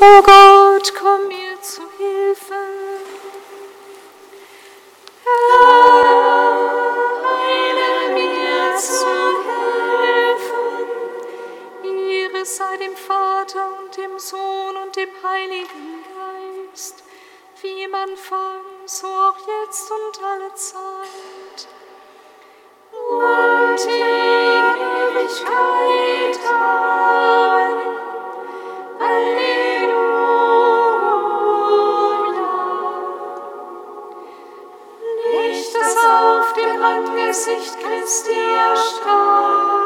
O Gott, komm mir zu Hilfe. Herr, heile mir zu helfen. Ihre sei dem Vater und dem Sohn und dem Heiligen Geist, wie im Anfang, so auch jetzt und alle Zeit. Und in Ewigkeit. Amen. Angesicht Christi erstrahlt.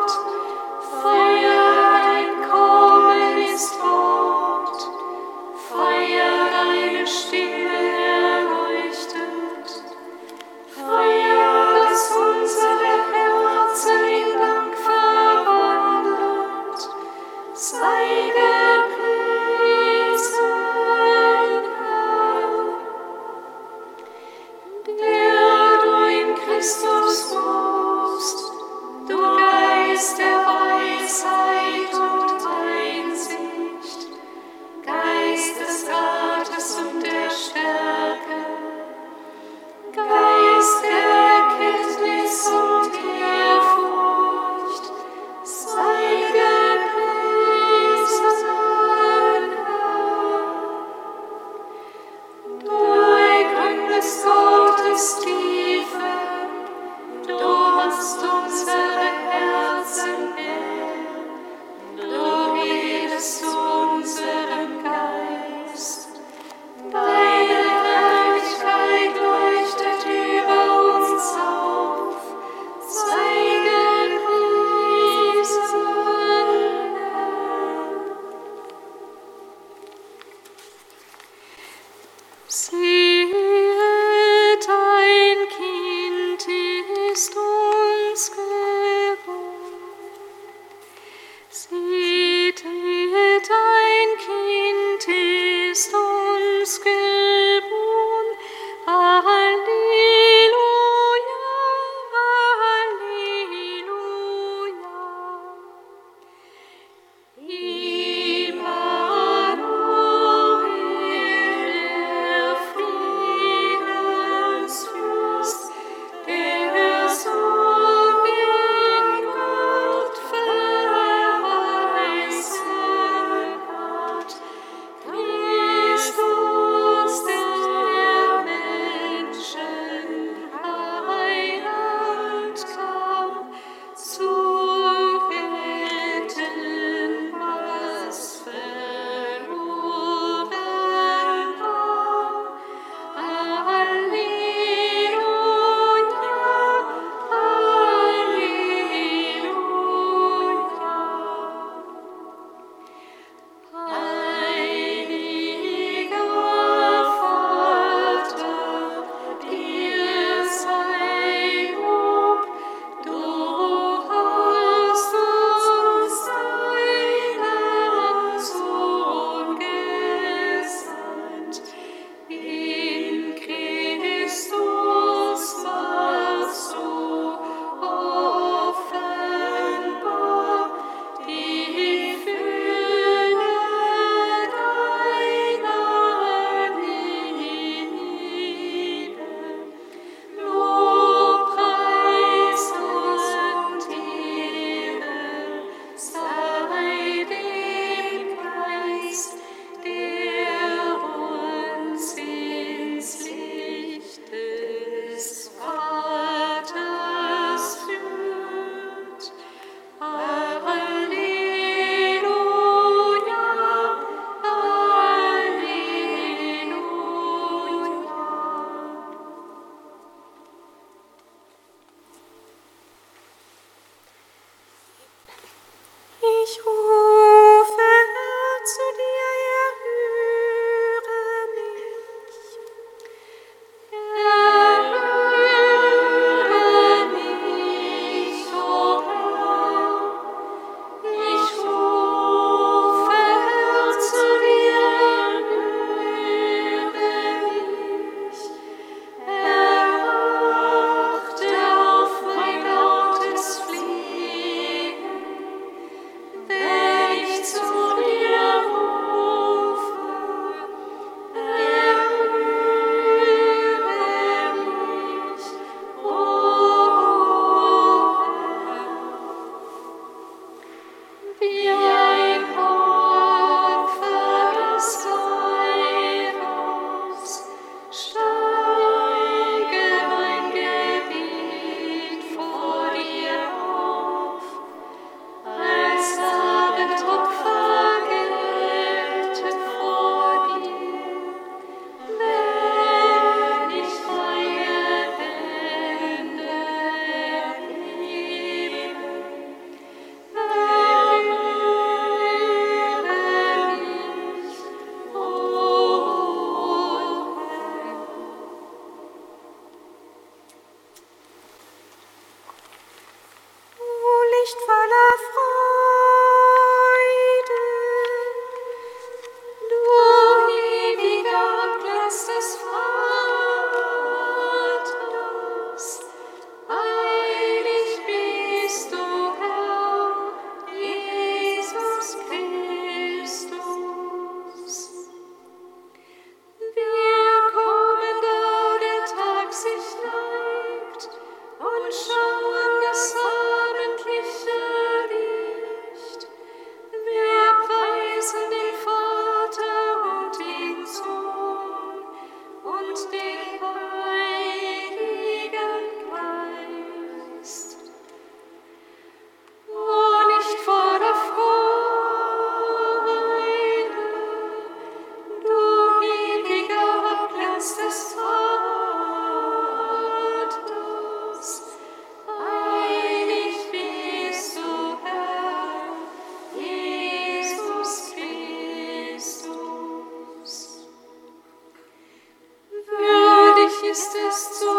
ist es zu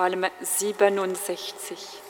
Psalm 67.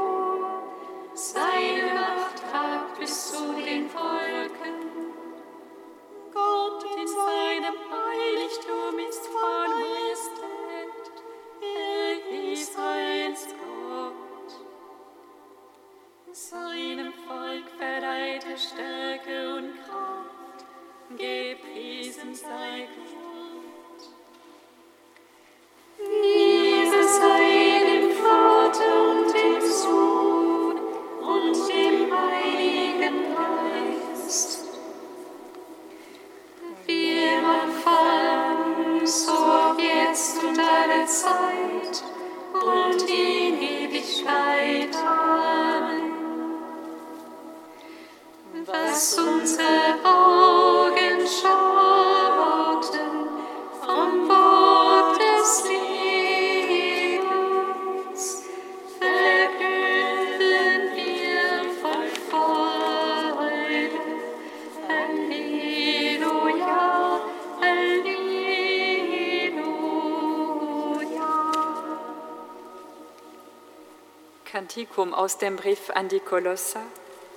Kantikum aus dem Brief an die Kolosser,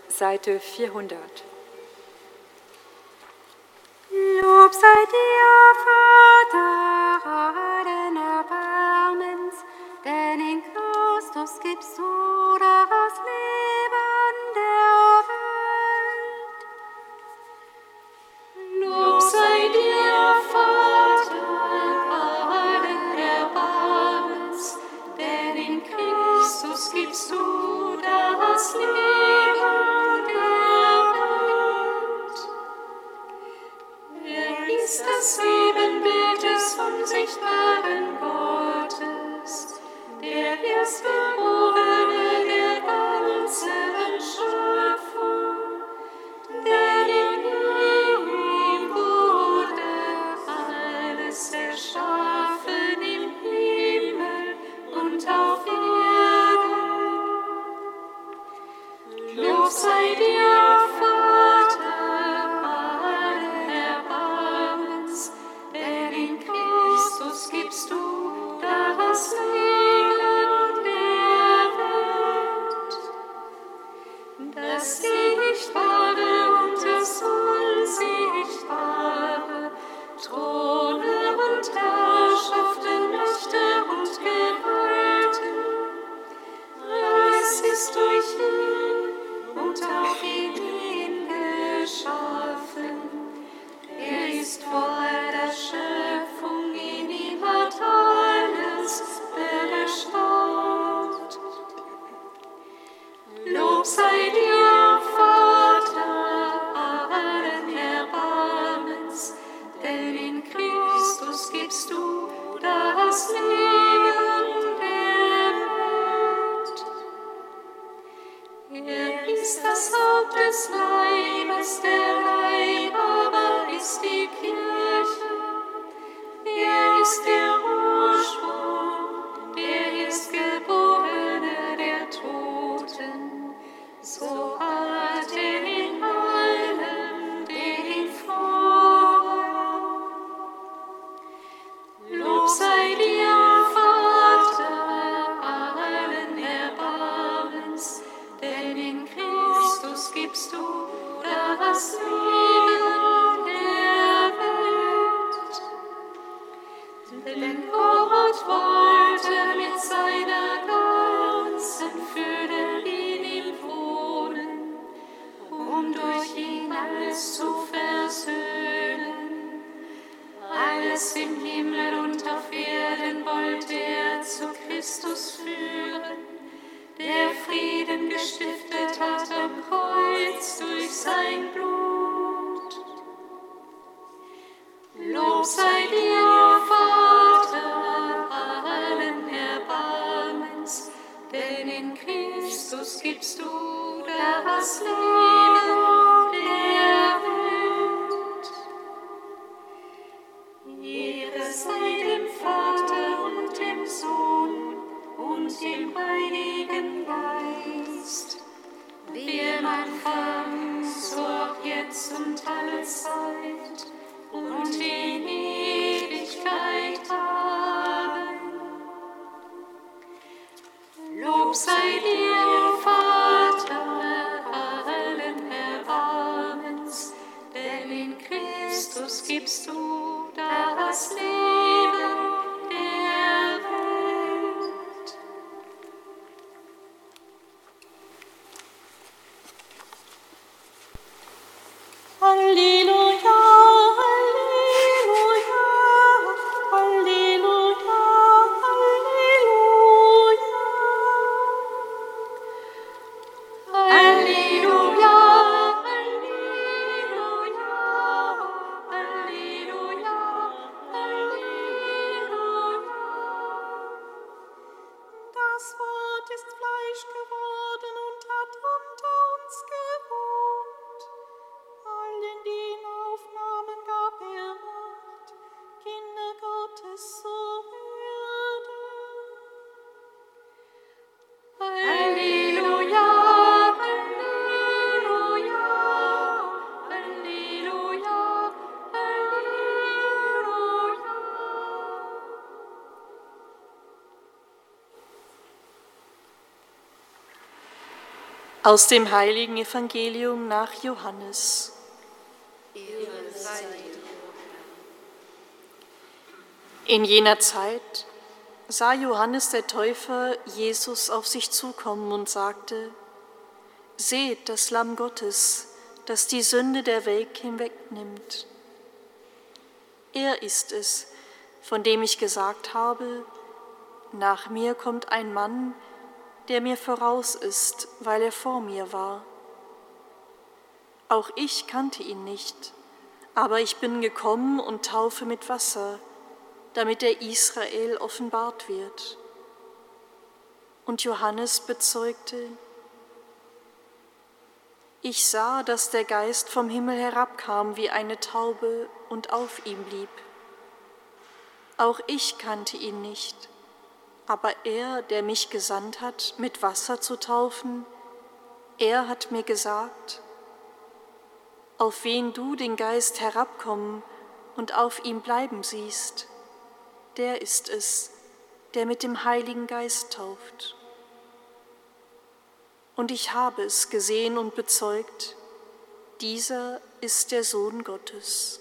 Seite 400. Jesus gibst du, das Leben. Aus dem heiligen Evangelium nach Johannes. In jener Zeit sah Johannes der Täufer Jesus auf sich zukommen und sagte, Seht das Lamm Gottes, das die Sünde der Welt hinwegnimmt. Er ist es, von dem ich gesagt habe, nach mir kommt ein Mann, der mir voraus ist, weil er vor mir war. Auch ich kannte ihn nicht, aber ich bin gekommen und taufe mit Wasser, damit er Israel offenbart wird. Und Johannes bezeugte, ich sah, dass der Geist vom Himmel herabkam wie eine Taube und auf ihm blieb. Auch ich kannte ihn nicht aber er, der mich gesandt hat, mit Wasser zu taufen, er hat mir gesagt, auf wen du den Geist herabkommen und auf ihm bleiben siehst, der ist es, der mit dem Heiligen Geist tauft. Und ich habe es gesehen und bezeugt, dieser ist der Sohn Gottes.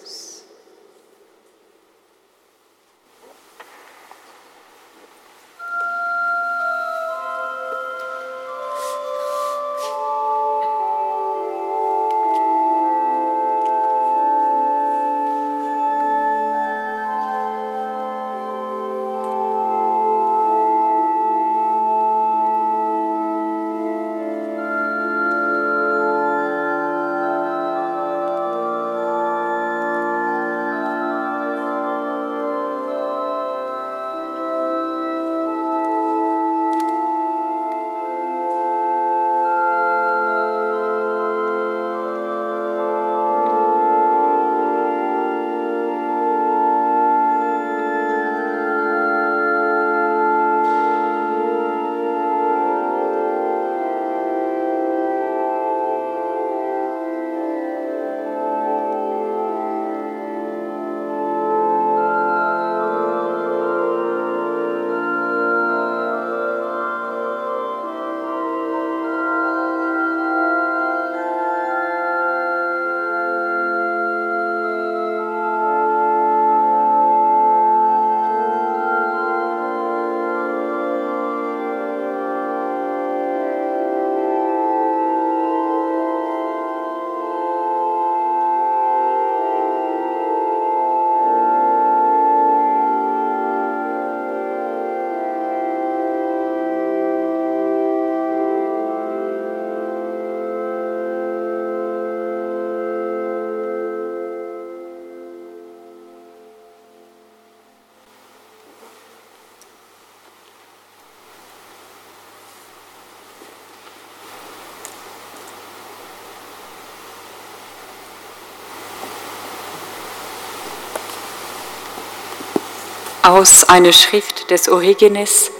Aus einer Schrift des Origenes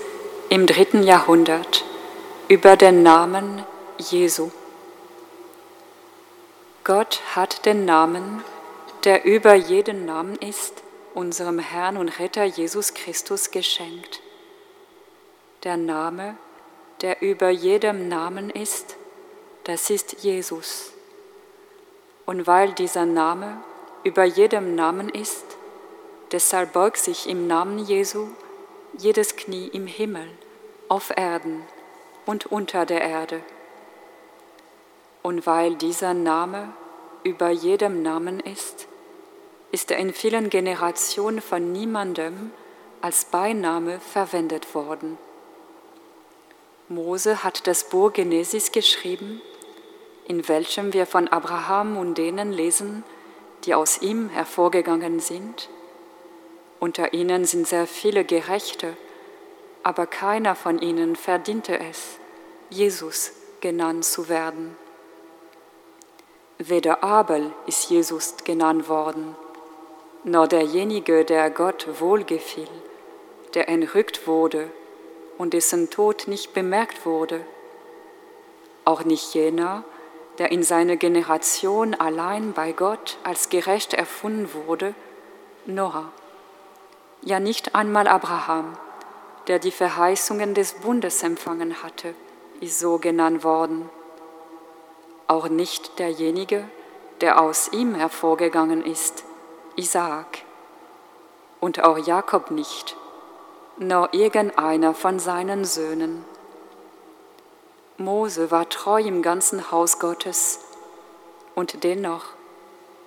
im dritten Jahrhundert über den Namen Jesu. Gott hat den Namen, der über jeden Namen ist, unserem Herrn und Retter Jesus Christus geschenkt. Der Name, der über jedem Namen ist, das ist Jesus. Und weil dieser Name über jedem Namen ist, Deshalb beugt sich im Namen Jesu jedes Knie im Himmel, auf Erden und unter der Erde. Und weil dieser Name über jedem Namen ist, ist er in vielen Generationen von niemandem als Beiname verwendet worden. Mose hat das Buch Genesis geschrieben, in welchem wir von Abraham und denen lesen, die aus ihm hervorgegangen sind unter ihnen sind sehr viele Gerechte, aber keiner von ihnen verdiente es, Jesus genannt zu werden. Weder Abel ist Jesus genannt worden, noch derjenige, der Gott wohlgefiel, der entrückt wurde und dessen Tod nicht bemerkt wurde. Auch nicht jener, der in seiner Generation allein bei Gott als gerecht erfunden wurde Noah. Ja nicht einmal Abraham, der die Verheißungen des Bundes empfangen hatte, ist so genannt worden. Auch nicht derjenige, der aus ihm hervorgegangen ist, Isaak. Und auch Jakob nicht, nur irgendeiner von seinen Söhnen. Mose war treu im ganzen Haus Gottes und dennoch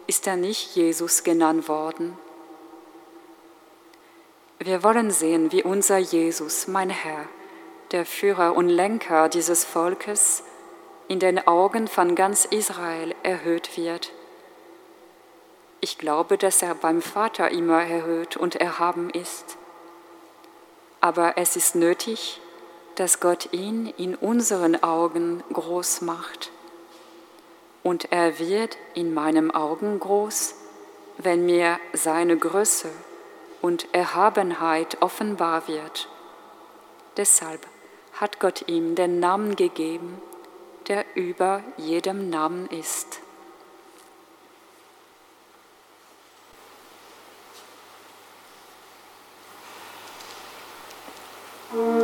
ist er nicht Jesus genannt worden. Wir wollen sehen, wie unser Jesus, mein Herr, der Führer und Lenker dieses Volkes, in den Augen von ganz Israel erhöht wird. Ich glaube, dass er beim Vater immer erhöht und erhaben ist. Aber es ist nötig, dass Gott ihn in unseren Augen groß macht. Und er wird in meinen Augen groß, wenn mir seine Größe und Erhabenheit offenbar wird. Deshalb hat Gott ihm den Namen gegeben, der über jedem Namen ist. durch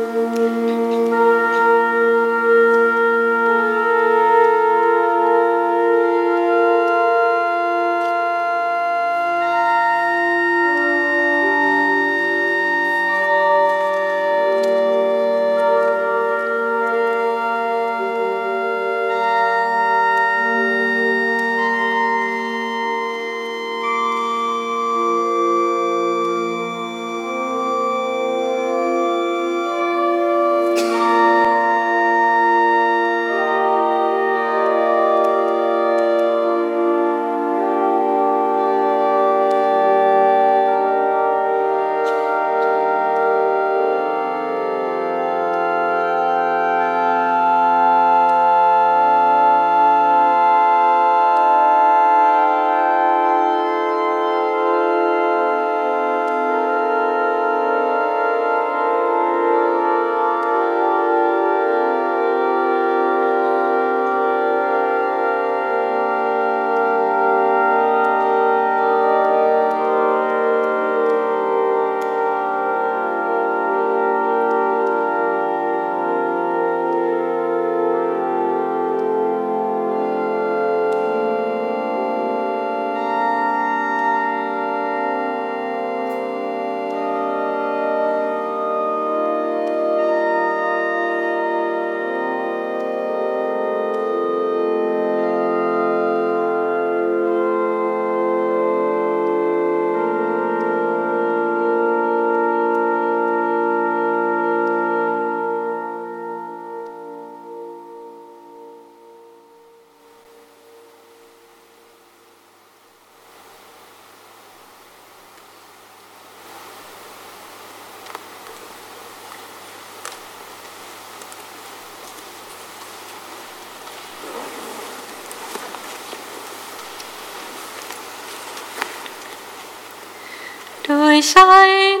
ใช้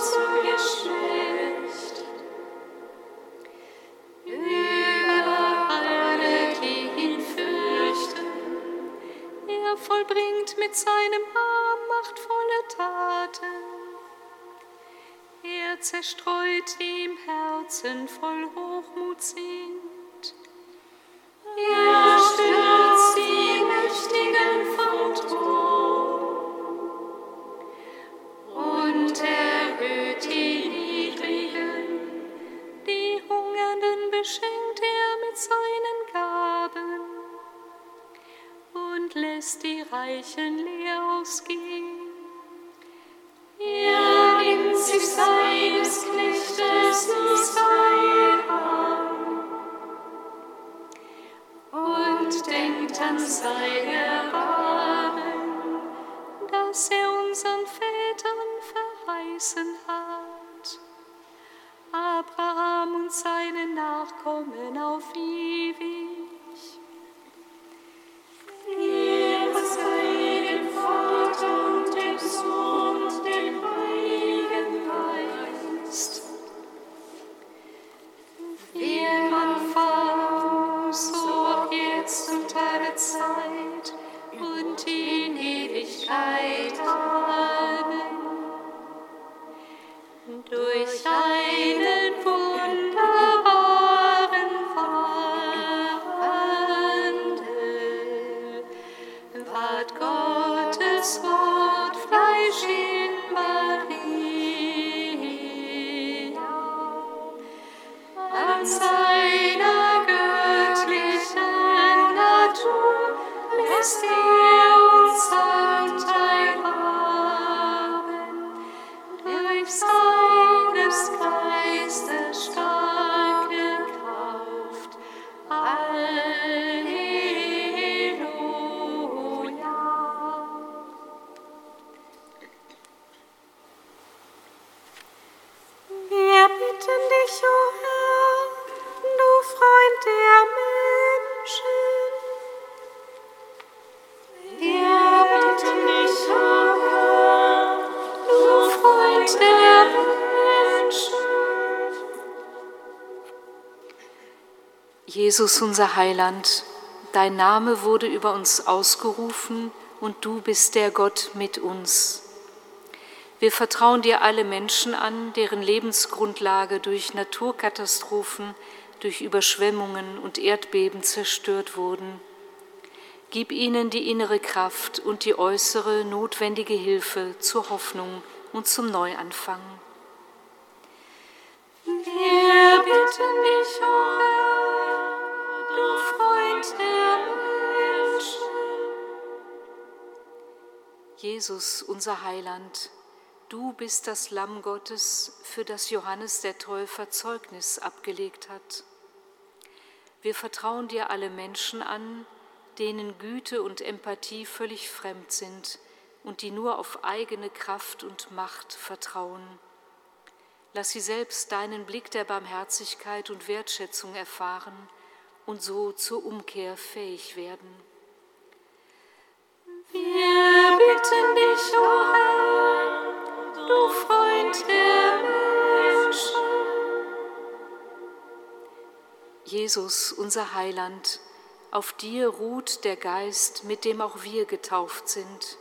er vollbringt mit seinem Arm machtvolle Taten. Er zerstreut im Herzen voll Hochmut sind. Er stürzt die Mächtigen vom Thron und erhöht die Niedrigen. Die Hungernden beschenkt er mit seinen Gaben und lässt die Reichen leer ausgehen. Er nimmt sich seines Knechtes Israel an und denkt an sein Erbarmen, das er unseren Vätern verheißen hat. Abraham und seine Nachkommen auf ewig. Jesus unser Heiland, dein Name wurde über uns ausgerufen und du bist der Gott mit uns. Wir vertrauen dir alle Menschen an, deren Lebensgrundlage durch Naturkatastrophen, durch Überschwemmungen und Erdbeben zerstört wurden. Gib ihnen die innere Kraft und die äußere notwendige Hilfe zur Hoffnung und zum Neuanfang. Wir bitten dich, o Jesus, unser Heiland, du bist das Lamm Gottes, für das Johannes der Täufer Zeugnis abgelegt hat. Wir vertrauen dir alle Menschen an, denen Güte und Empathie völlig fremd sind und die nur auf eigene Kraft und Macht vertrauen. Lass sie selbst deinen Blick der Barmherzigkeit und Wertschätzung erfahren und so zur Umkehr fähig werden. Wir bitten dich, o Herr, du Freund der Menschen. Jesus, unser Heiland, auf dir ruht der Geist, mit dem auch wir getauft sind.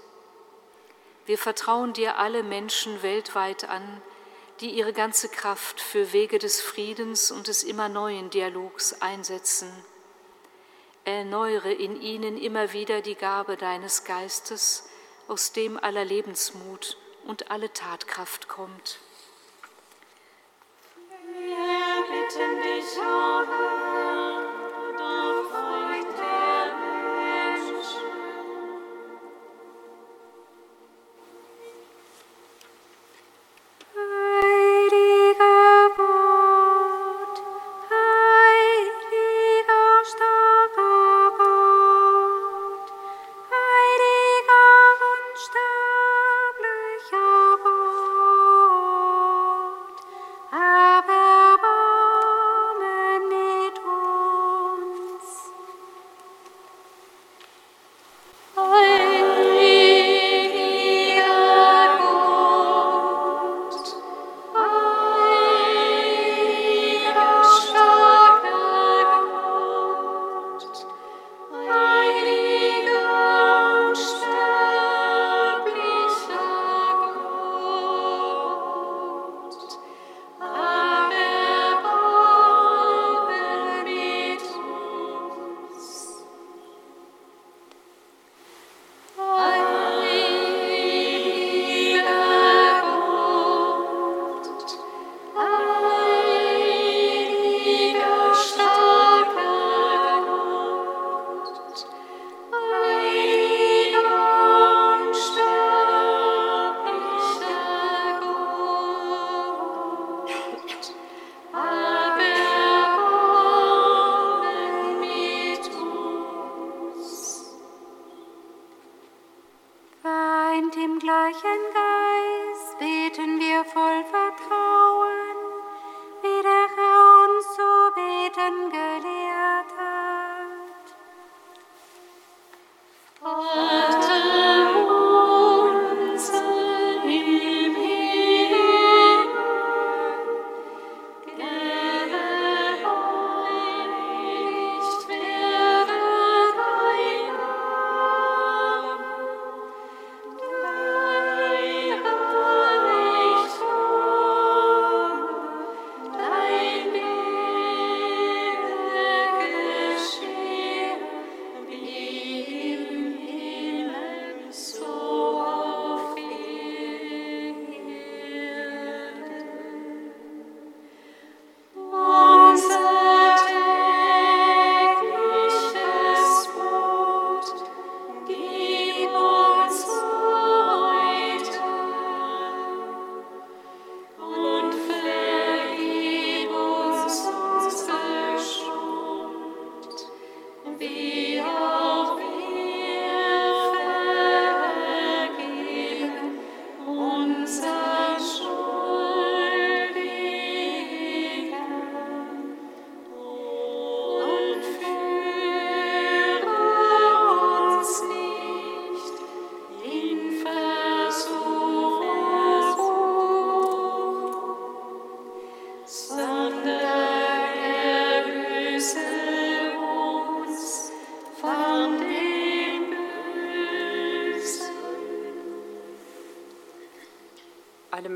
Wir vertrauen dir alle Menschen weltweit an, die ihre ganze Kraft für Wege des Friedens und des immer neuen Dialogs einsetzen. Erneuere in ihnen immer wieder die Gabe deines Geistes, aus dem aller Lebensmut und alle Tatkraft kommt. Wir bitten dich, o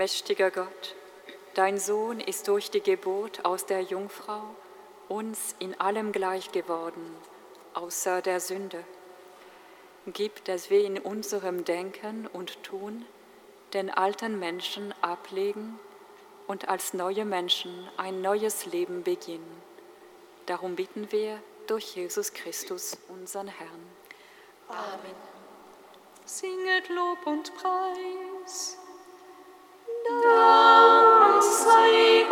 Allmächtiger Gott, dein Sohn ist durch die Geburt aus der Jungfrau uns in allem gleich geworden, außer der Sünde. Gib, dass wir in unserem Denken und Tun den alten Menschen ablegen und als neue Menschen ein neues Leben beginnen. Darum bitten wir durch Jesus Christus, unseren Herrn. Amen. Singet Lob und Preis. Dank sei